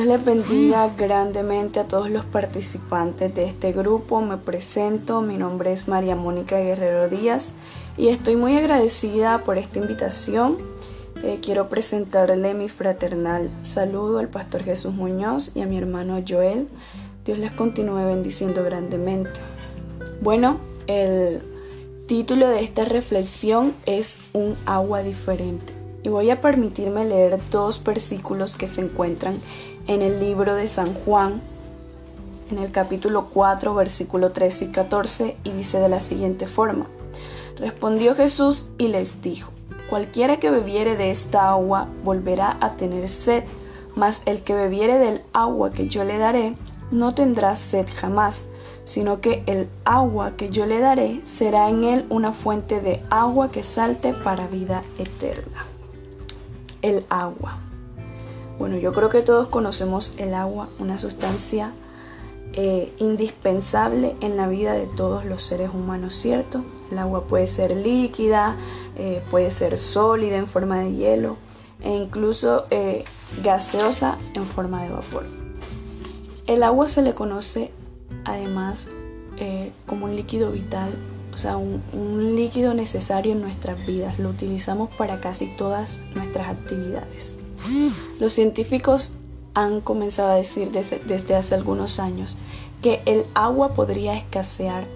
Dios les bendiga grandemente a todos los participantes de este grupo. Me presento, mi nombre es María Mónica Guerrero Díaz y estoy muy agradecida por esta invitación. Eh, quiero presentarle mi fraternal saludo al Pastor Jesús Muñoz y a mi hermano Joel. Dios les continúe bendiciendo grandemente. Bueno, el título de esta reflexión es Un agua diferente. Y voy a permitirme leer dos versículos que se encuentran en el libro de San Juan, en el capítulo 4, versículo 13 y 14, y dice de la siguiente forma. Respondió Jesús y les dijo, Cualquiera que bebiere de esta agua volverá a tener sed, mas el que bebiere del agua que yo le daré no tendrá sed jamás, sino que el agua que yo le daré será en él una fuente de agua que salte para vida eterna. El agua. Bueno, yo creo que todos conocemos el agua, una sustancia eh, indispensable en la vida de todos los seres humanos, ¿cierto? El agua puede ser líquida, eh, puede ser sólida en forma de hielo e incluso eh, gaseosa en forma de vapor. El agua se le conoce además como un líquido vital, o sea, un líquido necesario en nuestras vidas. Lo utilizamos para casi todas nuestras actividades. Los científicos han comenzado a decir desde, hace algunos años que el agua podría escasear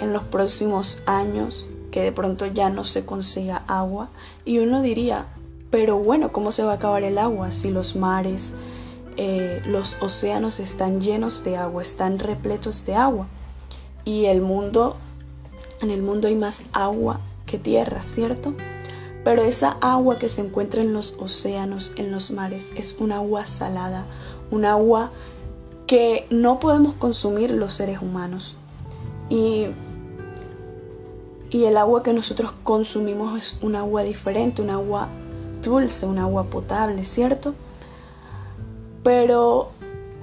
en los próximos años, que de pronto ya no se consiga agua. Y uno diría, pero bueno, ¿cómo se va a acabar el agua si los mares, eh, los océanos están llenos de agua, están repletos de agua? Y el mundo, en el mundo hay más agua que tierra, ¿cierto? Pero esa agua que se encuentra en los océanos, en los mares, es un agua salada, un agua que no podemos consumir los seres humanos. Y, y el agua que nosotros consumimos es un agua diferente, un agua dulce, un agua potable, ¿cierto? Pero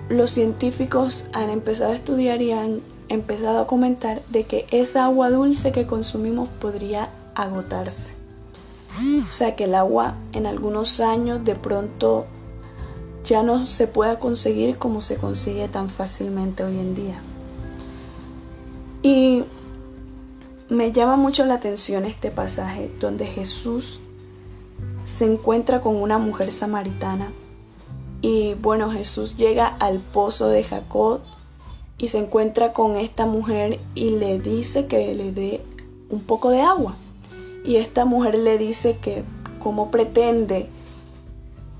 los científicos han empezado a estudiar y han empezado a comentar de que esa agua dulce que consumimos podría agotarse. O sea que el agua en algunos años de pronto ya no se pueda conseguir como se consigue tan fácilmente hoy en día. Y me llama mucho la atención este pasaje donde Jesús se encuentra con una mujer samaritana. Y bueno, Jesús llega al pozo de Jacob y se encuentra con esta mujer y le dice que le dé un poco de agua. Y esta mujer le dice que cómo pretende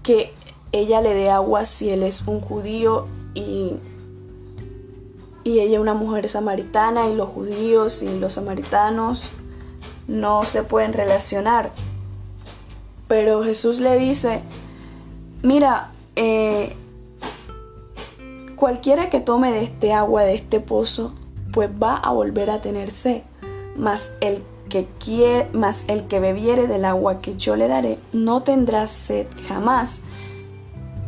que ella le dé agua si él es un judío y, y ella una mujer samaritana y los judíos y los samaritanos no se pueden relacionar. Pero Jesús le dice, mira, eh, cualquiera que tome de este agua, de este pozo, pues va a volver a tener sed, mas el que quiere, más el que bebiere del agua que yo le daré, no tendrá sed jamás,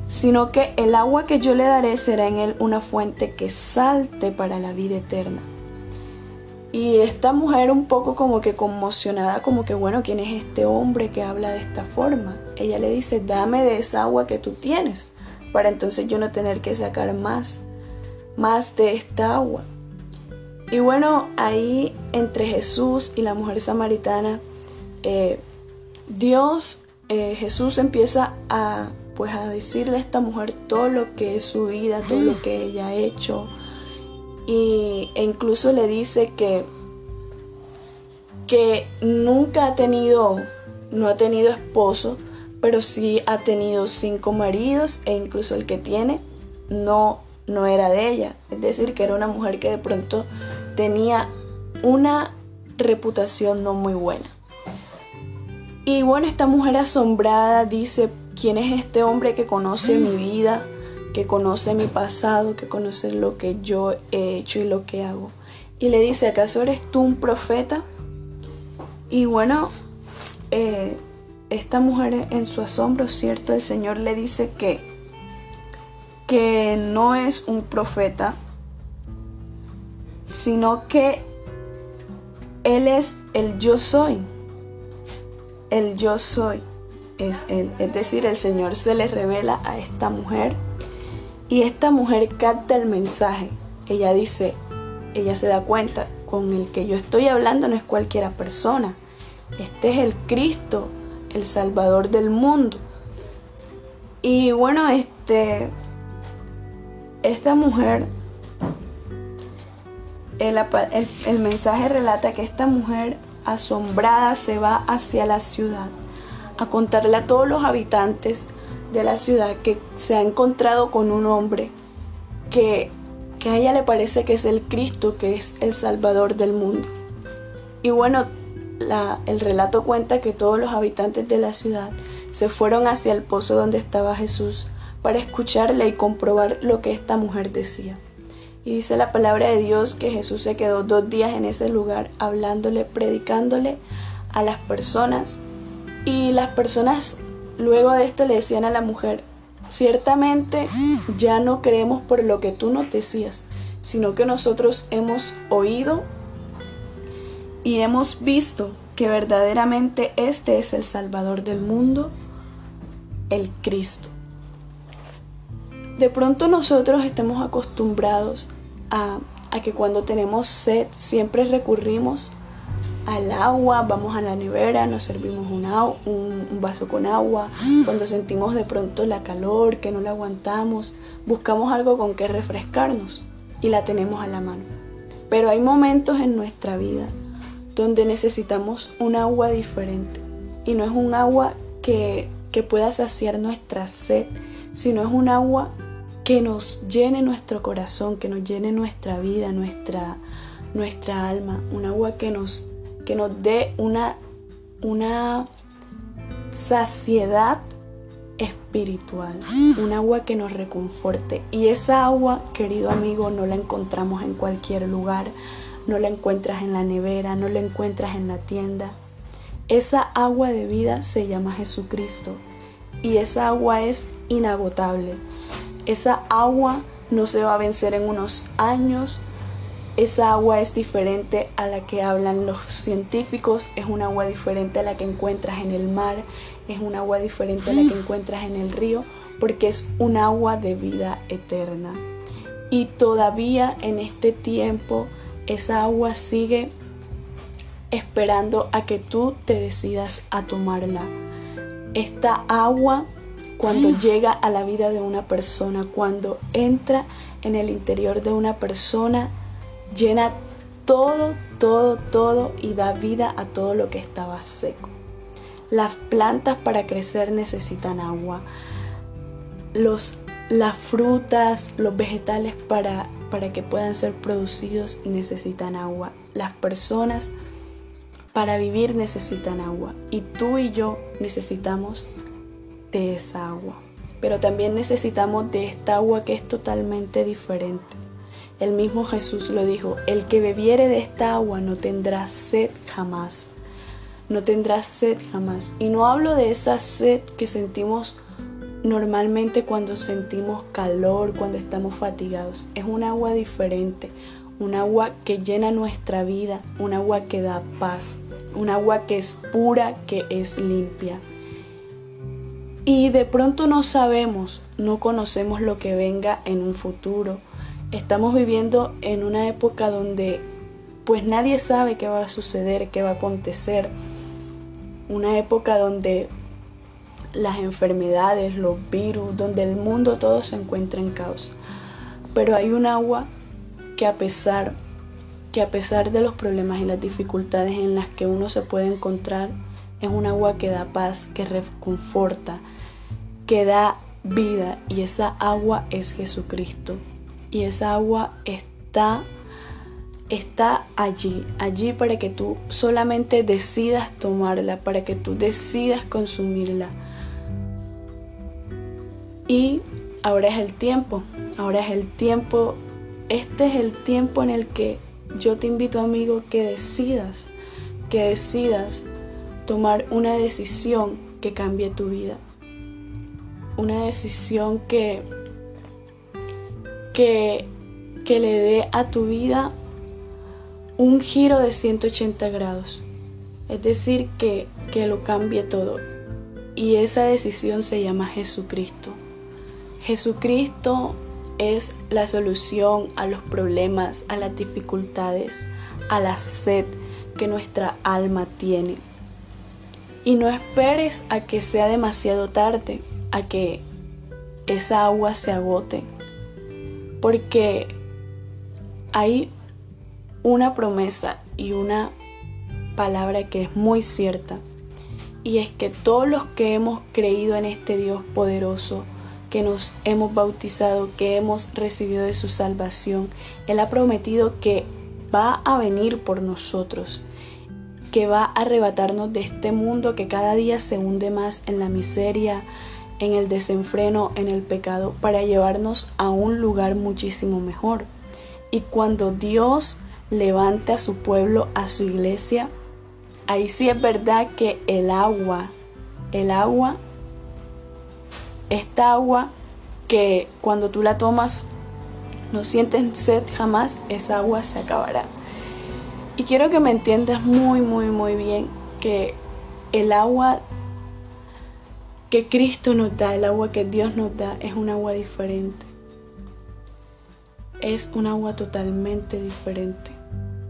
sino que el agua que yo le daré será en él una fuente que salte para la vida eterna. Y esta mujer un poco como que conmocionada, como que bueno, ¿quién es este hombre que habla de esta forma? Ella le dice, dame de esa agua que tú tienes, para entonces yo no tener que sacar más, más de esta agua. Y bueno, ahí entre Jesús y la mujer samaritana, eh, Dios, eh, Jesús empieza a, pues a decirle a esta mujer todo lo que es su vida, todo lo que ella ha hecho. Y, e incluso le dice que, que nunca ha tenido, no ha tenido esposo, pero sí ha tenido cinco maridos e incluso el que tiene no, no era de ella. Es decir, que era una mujer que de pronto tenía una reputación no muy buena. Y bueno, esta mujer asombrada dice, ¿quién es este hombre que conoce mi vida, que conoce mi pasado, que conoce lo que yo he hecho y lo que hago? Y le dice, ¿acaso eres tú un profeta? Y bueno, eh, esta mujer en su asombro, ¿cierto? El Señor le dice que, que no es un profeta, sino que Él es el yo soy. El yo soy. es Él. Es decir, el Señor se le revela a esta mujer y esta mujer capta el mensaje. Ella dice, ella se da cuenta, con el que yo estoy hablando no es cualquiera persona. Este es el Cristo, el Salvador del mundo. Y bueno, este, esta mujer, el, mensaje relata que esta mujer asombrada se va hacia la ciudad a contarle a todos los habitantes de la ciudad que se ha encontrado con un hombre que, que a ella le parece que es el Cristo, que es el Salvador del mundo. Y bueno, el relato cuenta que todos los habitantes de la ciudad se fueron hacia el pozo donde estaba Jesús para escucharle y comprobar lo que esta mujer decía. Y dice la palabra de Dios que Jesús se quedó dos días en ese lugar hablándole, predicándole a las personas. Y las personas luego de esto le decían a la mujer, ciertamente ya no creemos por lo que tú nos decías, sino que nosotros hemos oído y hemos visto que verdaderamente este es el Salvador del mundo, el Cristo. De pronto nosotros estamos acostumbrados a, que cuando tenemos sed siempre recurrimos al agua, vamos a la nevera, nos servimos un, un, vaso con agua, cuando sentimos de pronto la calor, que no la aguantamos, buscamos algo con que refrescarnos y la tenemos a la mano. Pero hay momentos en nuestra vida donde necesitamos un agua diferente y no es un agua que, que pueda saciar nuestra sed, sino es un agua que nos llene nuestro corazón, que nos llene nuestra vida, nuestra, nuestra alma, un agua que nos, que nos dé una, una saciedad espiritual, un agua que nos reconforte. Y esa agua, querido amigo, no la encontramos en cualquier lugar, no la encuentras en la nevera, no la encuentras en la tienda. Esa agua de vida se llama Jesucristo y esa agua es inagotable. Esa agua no se va a vencer en unos años. Esa agua es diferente a la que hablan los científicos, es un agua diferente a la que encuentras en el mar, es un agua diferente a la que encuentras en el río, porque es un agua de vida eterna. Y todavía en este tiempo esa agua sigue esperando a que tú te decidas a tomarla. Esta agua cuando llega a la vida de una persona, cuando entra en el interior de una persona, llena todo, todo, todo y da vida a todo lo que estaba seco. Las plantas para crecer necesitan agua. Los, las frutas, los vegetales para, para que puedan ser producidos necesitan agua. Las personas para vivir necesitan agua. Y tú y yo necesitamos de esa agua. Pero también necesitamos de esta agua que es totalmente diferente. El mismo Jesús lo dijo, el que bebiere de esta agua no tendrá sed jamás. No tendrá sed jamás. Y no hablo de esa sed que sentimos normalmente cuando sentimos calor, cuando estamos fatigados. Es un agua diferente, un agua que llena nuestra vida, un agua que da paz, un agua que es pura, que es limpia. Y de pronto no sabemos, no conocemos lo que venga en un futuro. Estamos viviendo en una época donde pues nadie sabe qué va a suceder, qué va a acontecer. Una época donde las enfermedades, los virus, donde el mundo todo se encuentra en caos. Pero hay un agua que a pesar que a pesar de los problemas y las dificultades en las que uno se puede encontrar, es un agua que da paz, que reconforta, que da vida y esa agua es Jesucristo. Y esa agua está está allí, allí para que tú solamente decidas tomarla, para que tú decidas consumirla. Y ahora es el tiempo, ahora es el tiempo, este es el tiempo en el que yo te invito amigo que decidas, que decidas tomar una decisión que cambie tu vida una decisión que, que, que le dé a tu vida un giro de 180 grados. Es decir, que, que lo cambie todo. Y esa decisión se llama Jesucristo. Jesucristo es la solución a los problemas, a las dificultades, a la sed que nuestra alma tiene. Y no esperes a que sea demasiado tarde, a que esa agua se agote, porque hay una promesa y una palabra que es muy cierta, y es que todos los que hemos creído en este Dios poderoso, que nos hemos bautizado, que hemos recibido de su salvación, Él ha prometido que va a venir por nosotros, que va a arrebatarnos de este mundo que cada día se hunde más en la miseria, en el desenfreno, en el pecado, para llevarnos a un lugar muchísimo mejor. Y cuando Dios levante a su pueblo, a su iglesia, ahí sí es verdad que el agua, el agua, esta agua que cuando tú la tomas no sientes sed jamás, esa agua se acabará. Y quiero que me entiendas muy, muy, muy bien que el agua que Cristo nos da, el agua que Dios nos da, es un agua diferente. Es un agua totalmente diferente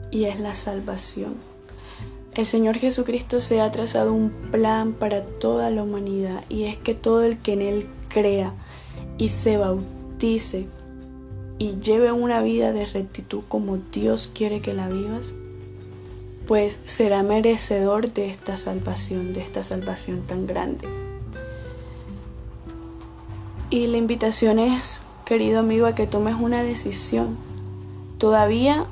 y es la salvación. El Señor Jesucristo se ha trazado un plan para toda la humanidad y es que todo el que en Él crea y se bautice y lleve una vida de rectitud como Dios quiere que la vivas, pues será merecedor de esta salvación, de esta salvación tan grande. Y la invitación es, querido amigo, a que tomes una decisión. Todavía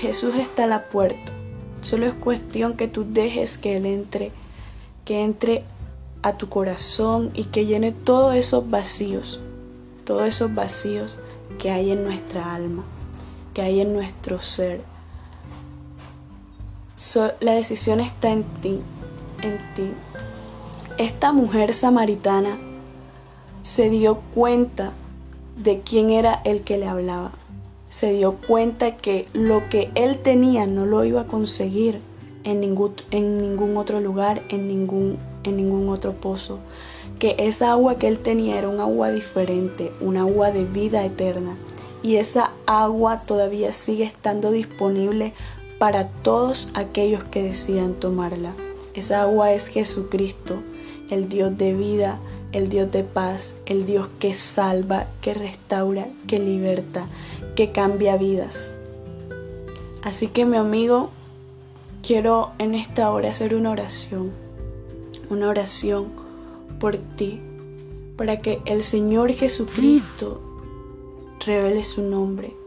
Jesús está a la puerta. Solo es cuestión que tú dejes que Él entre, que entre a tu corazón y que llene todos esos vacíos, todos esos vacíos que hay en nuestra alma, que hay en nuestro ser. La decisión está en ti, en ti. Esta mujer samaritana se dio cuenta de quién era el que le hablaba. Se dio cuenta que lo que él tenía no lo iba a conseguir en ningún, otro lugar, en ningún, en ningún otro pozo. Que esa agua que él tenía era un agua diferente, un agua de vida eterna. Y esa agua todavía sigue estando disponible para todos aquellos que decidan tomarla. Esa agua es Jesucristo, el Dios de vida, el Dios de paz, el Dios que salva, que restaura, que liberta, que cambia vidas. Así que mi amigo, quiero en esta hora hacer una oración, una oración por ti, para que el Señor Jesucristo revele su nombre,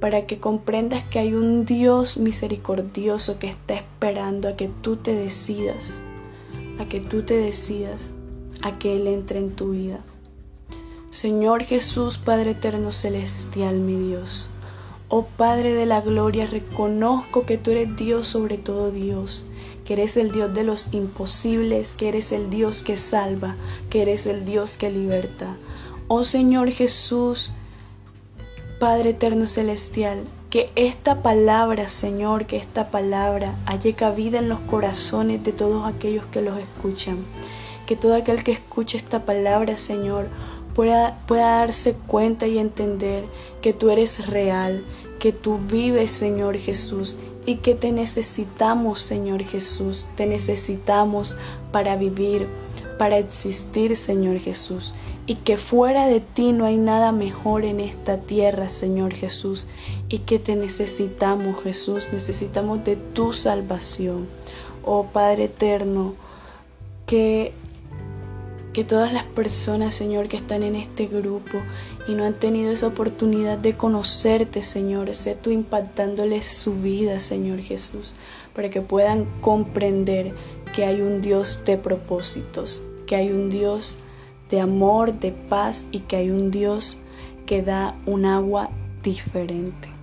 para que comprendas que hay un Dios misericordioso que está esperando a que tú te decidas, a que tú te decidas a que Él entre en tu vida. Señor Jesús, Padre eterno celestial, mi Dios. Oh Padre de la gloria, reconozco que tú eres Dios sobre todo Dios, que eres el Dios de los imposibles, que eres el Dios que salva, que eres el Dios que liberta. Oh Señor Jesús, Padre eterno celestial, que esta palabra, Señor, que esta palabra haya cabida en los corazones de todos aquellos que los escuchan. Que todo aquel que escuche esta palabra, Señor, pueda, pueda darse cuenta y entender que tú eres real, que tú vives, Señor Jesús, y que te necesitamos, Señor Jesús, te necesitamos para vivir, para existir, Señor Jesús, y que fuera de ti no hay nada mejor en esta tierra, Señor Jesús, y que te necesitamos, Jesús, necesitamos de tu salvación. Oh Padre eterno, que que todas las personas, Señor, que están en este grupo y no han tenido esa oportunidad de conocerte, Señor, sé tú impactándoles su vida, Señor Jesús, para que puedan comprender que hay un Dios de propósitos, que hay un Dios de amor, de paz y que hay un Dios que da un agua diferente.